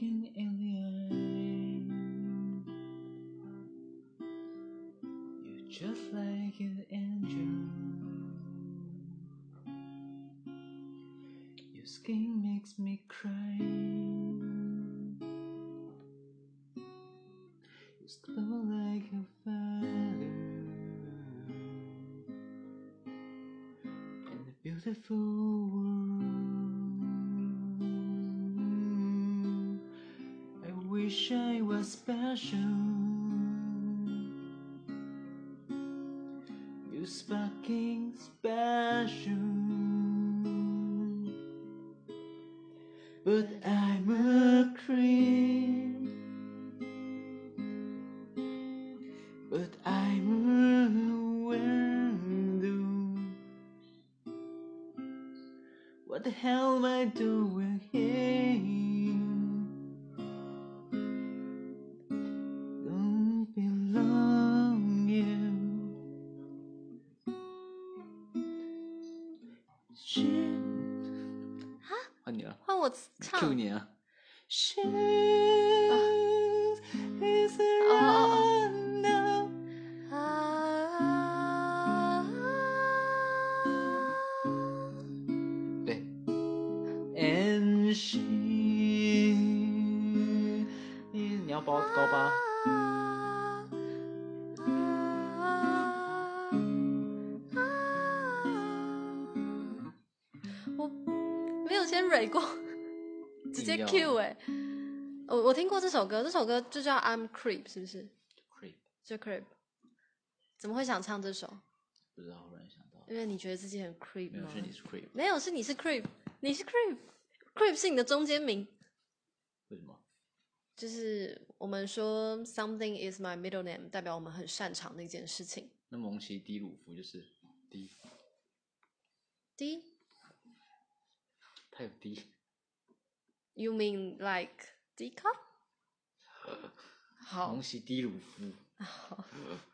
the eye. You're just like an angel. Your skin makes me cry. You glow like a fire. In a beautiful world. Wish I was special. You sparking special. But I'm a creep. But I'm a window. What the hell am I doing here? Shit. 换你了换我唱。，Q 你啊。哦 is 哦 around now. 啊，对，and she，你你要包高八，我没有先蕊过，直接 Q 哎、我我听过这首歌，这首歌就叫 I'm Creep，是不是？creep，就 Creep。怎么会想唱这首？不知道忽然想到，因为你觉得自己很 creep 吗？没有是你是 creep，没有，是你是 creep，你是 creep，creep 是你的中间名，为什么？就是我们说 something is my middle name，代表我们很擅长的一件事情。那蒙奇迪鲁夫就是低，D 他有低， you mean like D cup？好蒙，奇迪鲁夫，